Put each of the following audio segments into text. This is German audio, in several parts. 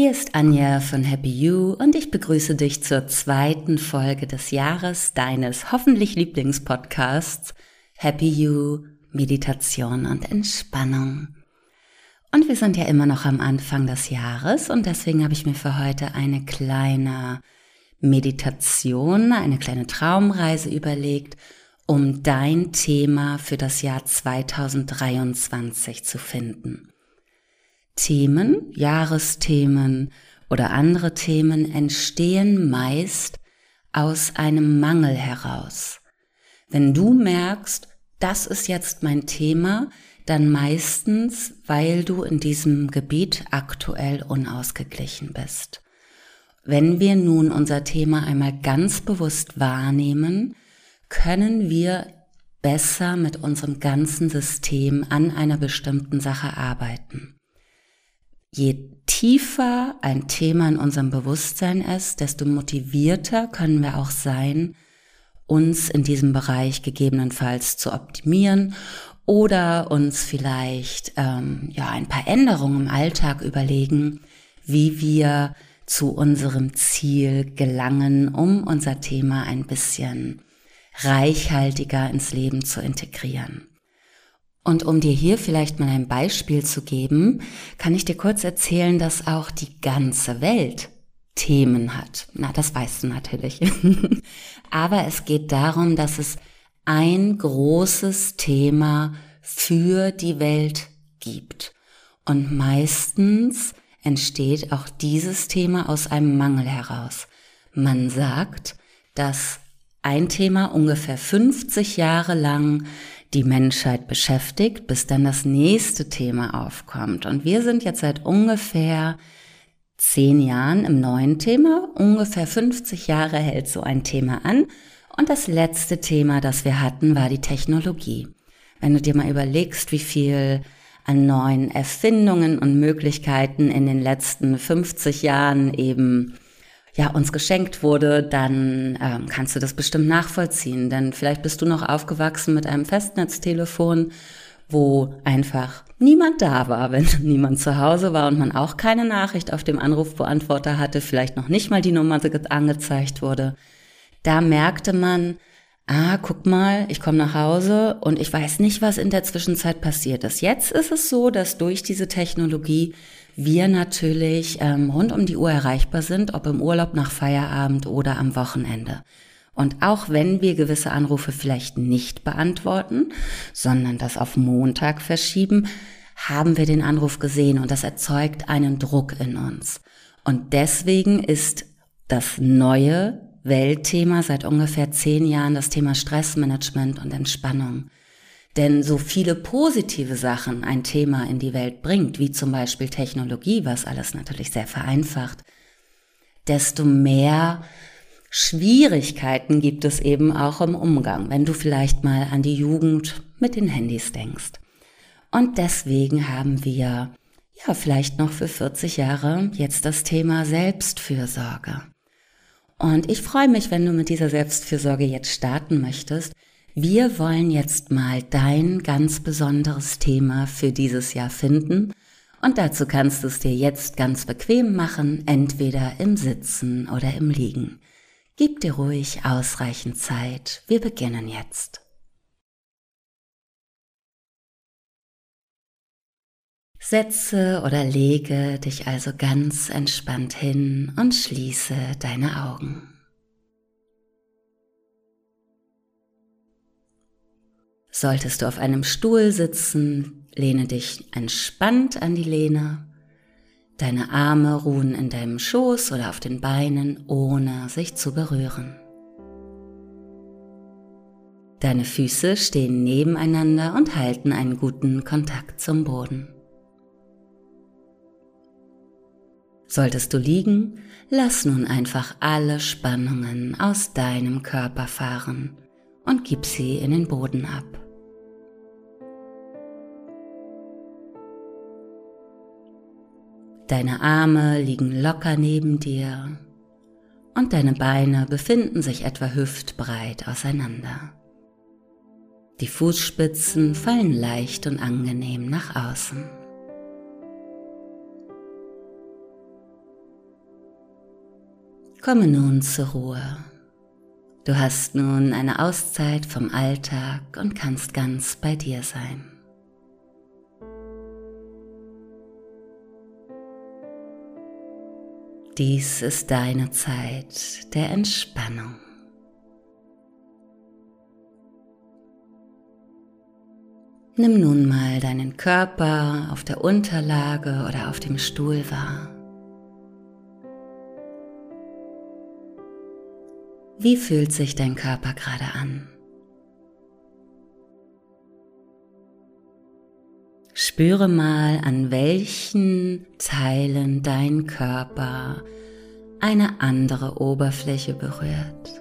Hier ist Anja von Happy You und ich begrüße dich zur zweiten Folge des Jahres deines hoffentlich Lieblingspodcasts Happy You, Meditation und Entspannung. Und wir sind ja immer noch am Anfang des Jahres und deswegen habe ich mir für heute eine kleine Meditation, eine kleine Traumreise überlegt, um dein Thema für das Jahr 2023 zu finden. Themen, Jahresthemen oder andere Themen entstehen meist aus einem Mangel heraus. Wenn du merkst, das ist jetzt mein Thema, dann meistens, weil du in diesem Gebiet aktuell unausgeglichen bist. Wenn wir nun unser Thema einmal ganz bewusst wahrnehmen, können wir besser mit unserem ganzen System an einer bestimmten Sache arbeiten. Je tiefer ein Thema in unserem Bewusstsein ist, desto motivierter können wir auch sein, uns in diesem Bereich gegebenenfalls zu optimieren oder uns vielleicht ähm, ja ein paar Änderungen im Alltag überlegen, wie wir zu unserem Ziel gelangen, um unser Thema ein bisschen reichhaltiger ins Leben zu integrieren. Und um dir hier vielleicht mal ein Beispiel zu geben, kann ich dir kurz erzählen, dass auch die ganze Welt Themen hat. Na, das weißt du natürlich. Aber es geht darum, dass es ein großes Thema für die Welt gibt. Und meistens entsteht auch dieses Thema aus einem Mangel heraus. Man sagt, dass ein Thema ungefähr 50 Jahre lang die Menschheit beschäftigt, bis dann das nächste Thema aufkommt. Und wir sind jetzt seit ungefähr zehn Jahren im neuen Thema. Ungefähr 50 Jahre hält so ein Thema an. Und das letzte Thema, das wir hatten, war die Technologie. Wenn du dir mal überlegst, wie viel an neuen Erfindungen und Möglichkeiten in den letzten 50 Jahren eben ja, uns geschenkt wurde, dann ähm, kannst du das bestimmt nachvollziehen. Denn vielleicht bist du noch aufgewachsen mit einem Festnetztelefon, wo einfach niemand da war, wenn niemand zu Hause war und man auch keine Nachricht auf dem Anrufbeantworter hatte, vielleicht noch nicht mal die Nummer angezeigt wurde. Da merkte man, ah, guck mal, ich komme nach Hause und ich weiß nicht, was in der Zwischenzeit passiert ist. Jetzt ist es so, dass durch diese Technologie wir natürlich ähm, rund um die Uhr erreichbar sind, ob im Urlaub nach Feierabend oder am Wochenende. Und auch wenn wir gewisse Anrufe vielleicht nicht beantworten, sondern das auf Montag verschieben, haben wir den Anruf gesehen und das erzeugt einen Druck in uns. Und deswegen ist das neue Weltthema seit ungefähr zehn Jahren das Thema Stressmanagement und Entspannung. Denn so viele positive Sachen ein Thema in die Welt bringt, wie zum Beispiel Technologie, was alles natürlich sehr vereinfacht, desto mehr Schwierigkeiten gibt es eben auch im Umgang, wenn du vielleicht mal an die Jugend mit den Handys denkst. Und deswegen haben wir ja vielleicht noch für 40 Jahre jetzt das Thema Selbstfürsorge. Und ich freue mich, wenn du mit dieser Selbstfürsorge jetzt starten möchtest, wir wollen jetzt mal dein ganz besonderes Thema für dieses Jahr finden und dazu kannst du es dir jetzt ganz bequem machen, entweder im Sitzen oder im Liegen. Gib dir ruhig ausreichend Zeit. Wir beginnen jetzt. Setze oder lege dich also ganz entspannt hin und schließe deine Augen. Solltest du auf einem Stuhl sitzen, lehne dich entspannt an die Lehne. Deine Arme ruhen in deinem Schoß oder auf den Beinen, ohne sich zu berühren. Deine Füße stehen nebeneinander und halten einen guten Kontakt zum Boden. Solltest du liegen, lass nun einfach alle Spannungen aus deinem Körper fahren und gib sie in den Boden ab. Deine Arme liegen locker neben dir und deine Beine befinden sich etwa hüftbreit auseinander. Die Fußspitzen fallen leicht und angenehm nach außen. Komme nun zur Ruhe. Du hast nun eine Auszeit vom Alltag und kannst ganz bei dir sein. Dies ist deine Zeit der Entspannung. Nimm nun mal deinen Körper auf der Unterlage oder auf dem Stuhl wahr. Wie fühlt sich dein Körper gerade an? Spüre mal, an welchen Teilen dein Körper eine andere Oberfläche berührt.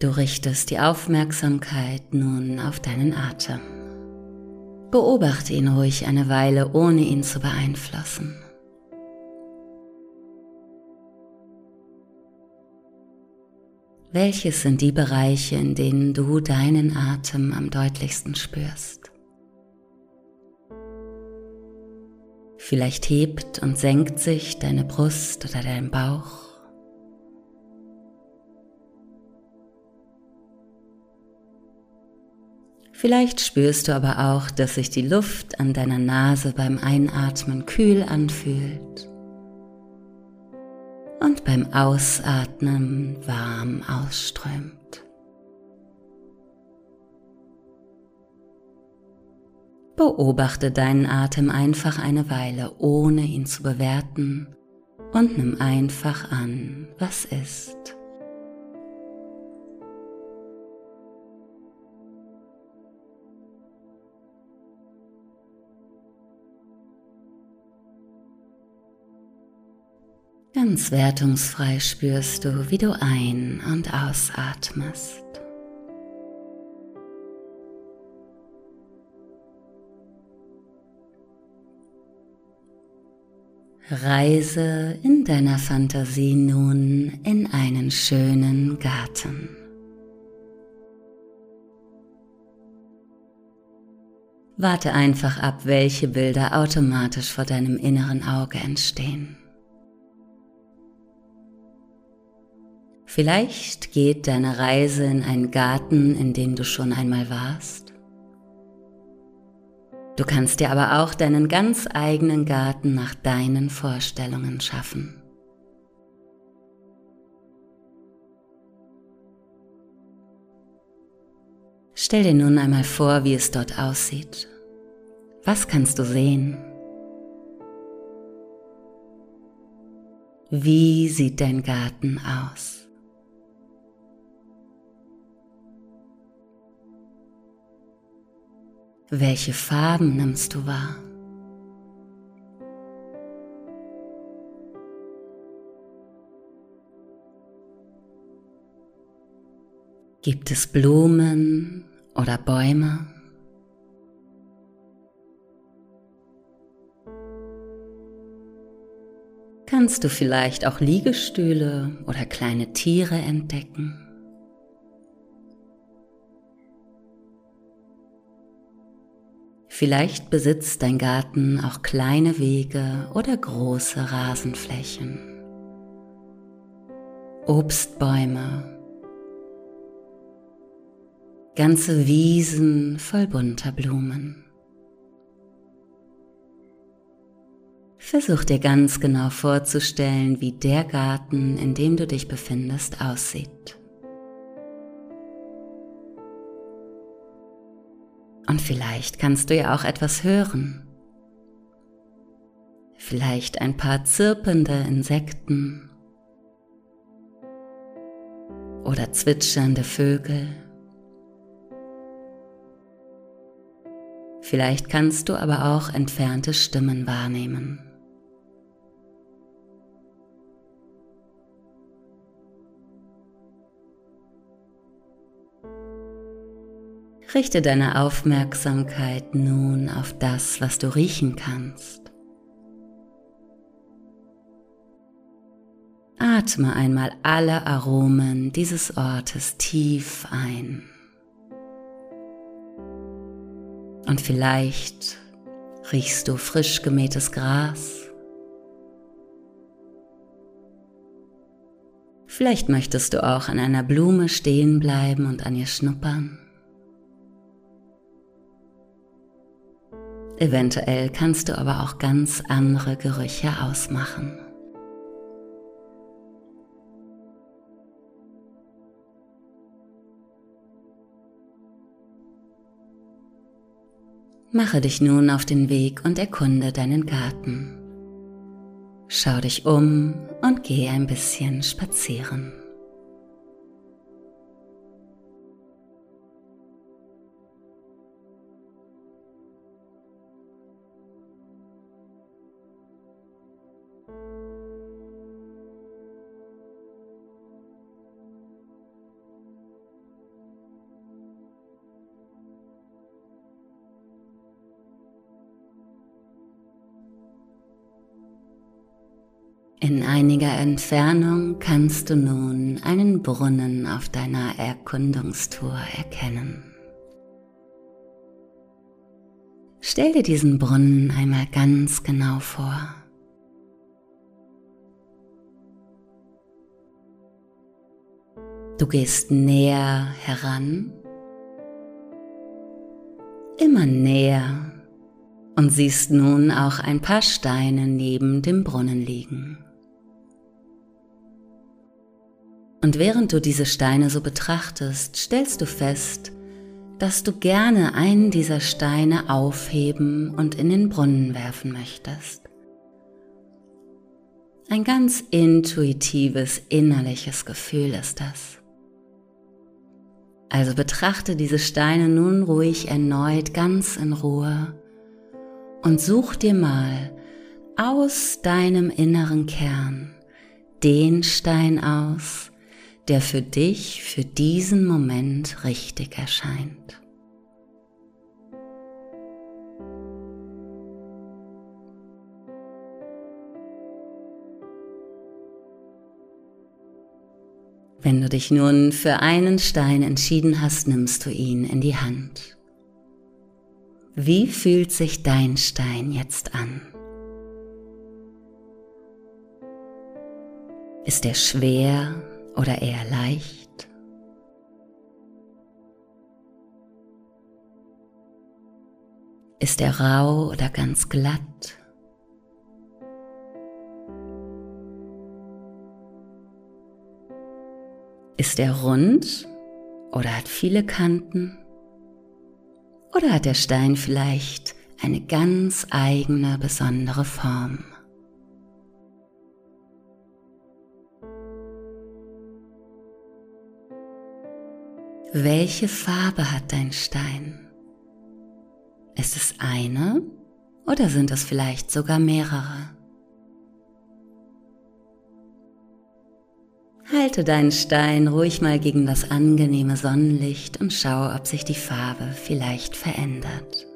Du richtest die Aufmerksamkeit nun auf deinen Atem. Beobachte ihn ruhig eine Weile, ohne ihn zu beeinflussen. Welches sind die Bereiche, in denen du deinen Atem am deutlichsten spürst? Vielleicht hebt und senkt sich deine Brust oder dein Bauch. Vielleicht spürst du aber auch, dass sich die Luft an deiner Nase beim Einatmen kühl anfühlt beim Ausatmen warm ausströmt. Beobachte deinen Atem einfach eine Weile, ohne ihn zu bewerten und nimm einfach an, was ist. Ganz wertungsfrei spürst du, wie du ein- und ausatmest. Reise in deiner Fantasie nun in einen schönen Garten. Warte einfach ab, welche Bilder automatisch vor deinem inneren Auge entstehen. Vielleicht geht deine Reise in einen Garten, in dem du schon einmal warst. Du kannst dir aber auch deinen ganz eigenen Garten nach deinen Vorstellungen schaffen. Stell dir nun einmal vor, wie es dort aussieht. Was kannst du sehen? Wie sieht dein Garten aus? Welche Farben nimmst du wahr? Gibt es Blumen oder Bäume? Kannst du vielleicht auch Liegestühle oder kleine Tiere entdecken? Vielleicht besitzt dein Garten auch kleine Wege oder große Rasenflächen. Obstbäume, ganze Wiesen voll bunter Blumen. Versuch dir ganz genau vorzustellen, wie der Garten, in dem du dich befindest, aussieht. Und vielleicht kannst du ja auch etwas hören. Vielleicht ein paar zirpende Insekten oder zwitschernde Vögel. Vielleicht kannst du aber auch entfernte Stimmen wahrnehmen. Richte deine Aufmerksamkeit nun auf das, was du riechen kannst. Atme einmal alle Aromen dieses Ortes tief ein. Und vielleicht riechst du frisch gemähtes Gras. Vielleicht möchtest du auch an einer Blume stehen bleiben und an ihr schnuppern. Eventuell kannst du aber auch ganz andere Gerüche ausmachen. Mache dich nun auf den Weg und erkunde deinen Garten. Schau dich um und geh ein bisschen spazieren. In einiger Entfernung kannst du nun einen Brunnen auf deiner Erkundungstour erkennen. Stell dir diesen Brunnen einmal ganz genau vor. Du gehst näher heran, immer näher und siehst nun auch ein paar Steine neben dem Brunnen liegen. Und während du diese Steine so betrachtest, stellst du fest, dass du gerne einen dieser Steine aufheben und in den Brunnen werfen möchtest. Ein ganz intuitives innerliches Gefühl ist das. Also betrachte diese Steine nun ruhig erneut ganz in Ruhe und such dir mal aus deinem inneren Kern den Stein aus, der für dich für diesen Moment richtig erscheint. Wenn du dich nun für einen Stein entschieden hast, nimmst du ihn in die Hand. Wie fühlt sich dein Stein jetzt an? Ist er schwer oder eher leicht? Ist er rau oder ganz glatt? Ist er rund oder hat viele Kanten? Oder hat der Stein vielleicht eine ganz eigene, besondere Form? Welche Farbe hat dein Stein? Ist es eine oder sind es vielleicht sogar mehrere? Halte deinen Stein ruhig mal gegen das angenehme Sonnenlicht und schau, ob sich die Farbe vielleicht verändert.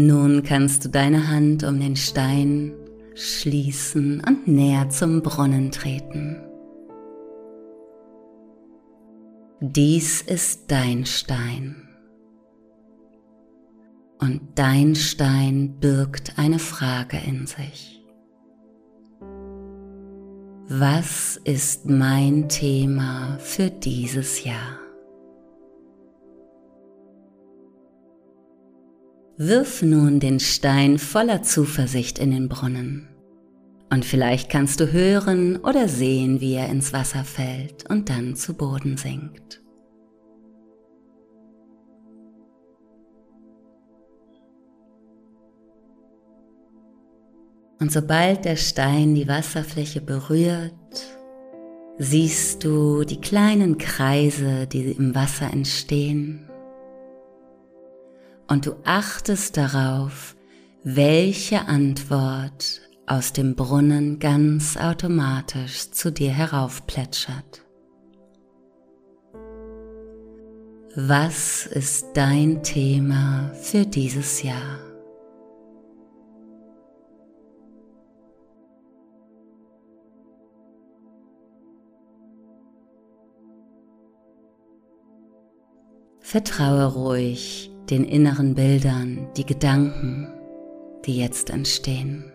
Nun kannst du deine Hand um den Stein schließen und näher zum Brunnen treten. Dies ist dein Stein. Und dein Stein birgt eine Frage in sich. Was ist mein Thema für dieses Jahr? Wirf nun den Stein voller Zuversicht in den Brunnen. Und vielleicht kannst du hören oder sehen, wie er ins Wasser fällt und dann zu Boden sinkt. Und sobald der Stein die Wasserfläche berührt, siehst du die kleinen Kreise, die im Wasser entstehen und du achtest darauf, welche Antwort aus dem Brunnen ganz automatisch zu dir heraufplätschert. Was ist dein Thema für dieses Jahr? Vertraue ruhig den inneren Bildern, die Gedanken, die jetzt entstehen.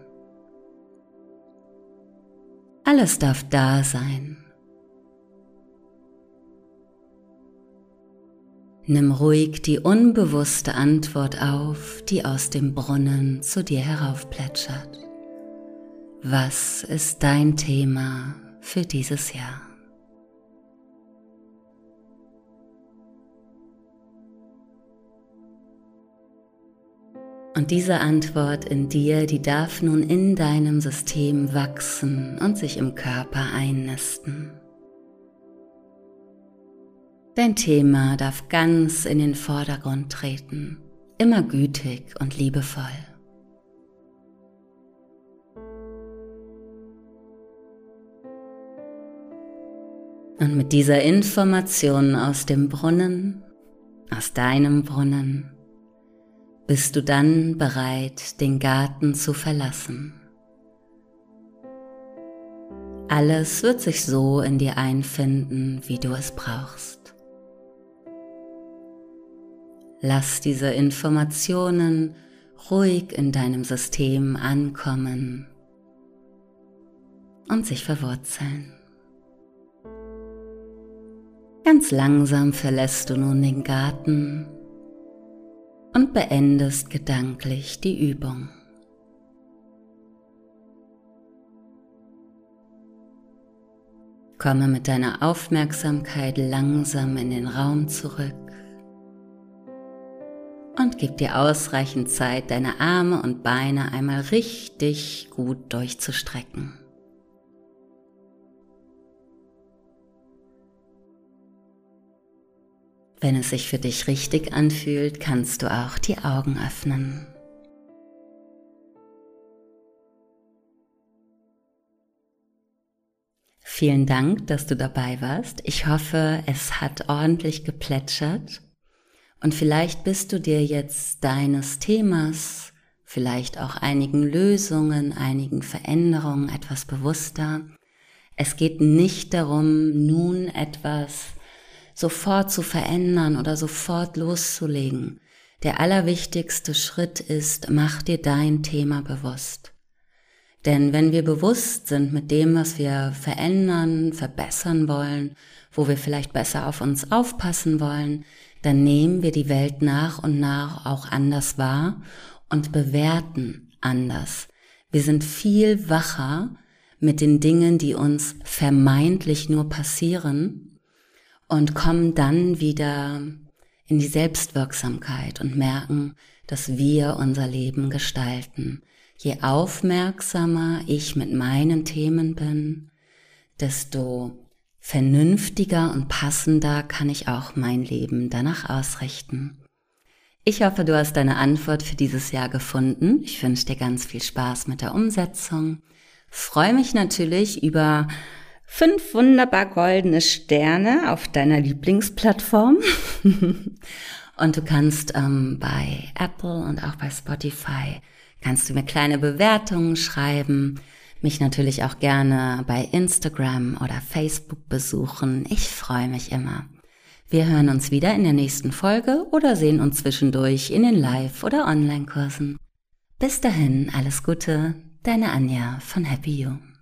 Alles darf da sein. Nimm ruhig die unbewusste Antwort auf, die aus dem Brunnen zu dir heraufplätschert. Was ist dein Thema für dieses Jahr? Und diese Antwort in dir, die darf nun in deinem System wachsen und sich im Körper einnisten. Dein Thema darf ganz in den Vordergrund treten, immer gütig und liebevoll. Und mit dieser Information aus dem Brunnen, aus deinem Brunnen, bist du dann bereit, den Garten zu verlassen. Alles wird sich so in dir einfinden, wie du es brauchst. Lass diese Informationen ruhig in deinem System ankommen und sich verwurzeln. Ganz langsam verlässt du nun den Garten und beendest gedanklich die Übung. Komme mit deiner Aufmerksamkeit langsam in den Raum zurück und gib dir ausreichend Zeit, deine Arme und Beine einmal richtig gut durchzustrecken. Wenn es sich für dich richtig anfühlt, kannst du auch die Augen öffnen. Vielen Dank, dass du dabei warst. Ich hoffe, es hat ordentlich geplätschert und vielleicht bist du dir jetzt deines Themas, vielleicht auch einigen Lösungen, einigen Veränderungen etwas bewusster. Es geht nicht darum, nun etwas sofort zu verändern oder sofort loszulegen. Der allerwichtigste Schritt ist, mach dir dein Thema bewusst. Denn wenn wir bewusst sind mit dem, was wir verändern, verbessern wollen, wo wir vielleicht besser auf uns aufpassen wollen, dann nehmen wir die Welt nach und nach auch anders wahr und bewerten anders. Wir sind viel wacher mit den Dingen, die uns vermeintlich nur passieren und kommen dann wieder in die Selbstwirksamkeit und merken, dass wir unser Leben gestalten. Je aufmerksamer ich mit meinen Themen bin, desto vernünftiger und passender kann ich auch mein Leben danach ausrichten. Ich hoffe, du hast deine Antwort für dieses Jahr gefunden. Ich wünsche dir ganz viel Spaß mit der Umsetzung. Freue mich natürlich über fünf wunderbar goldene Sterne auf deiner Lieblingsplattform. und du kannst ähm, bei Apple und auch bei Spotify kannst du mir kleine Bewertungen schreiben mich natürlich auch gerne bei Instagram oder Facebook besuchen. Ich freue mich immer. Wir hören uns wieder in der nächsten Folge oder sehen uns zwischendurch in den Live- oder Online-Kursen. Bis dahin alles Gute, deine Anja von Happy You.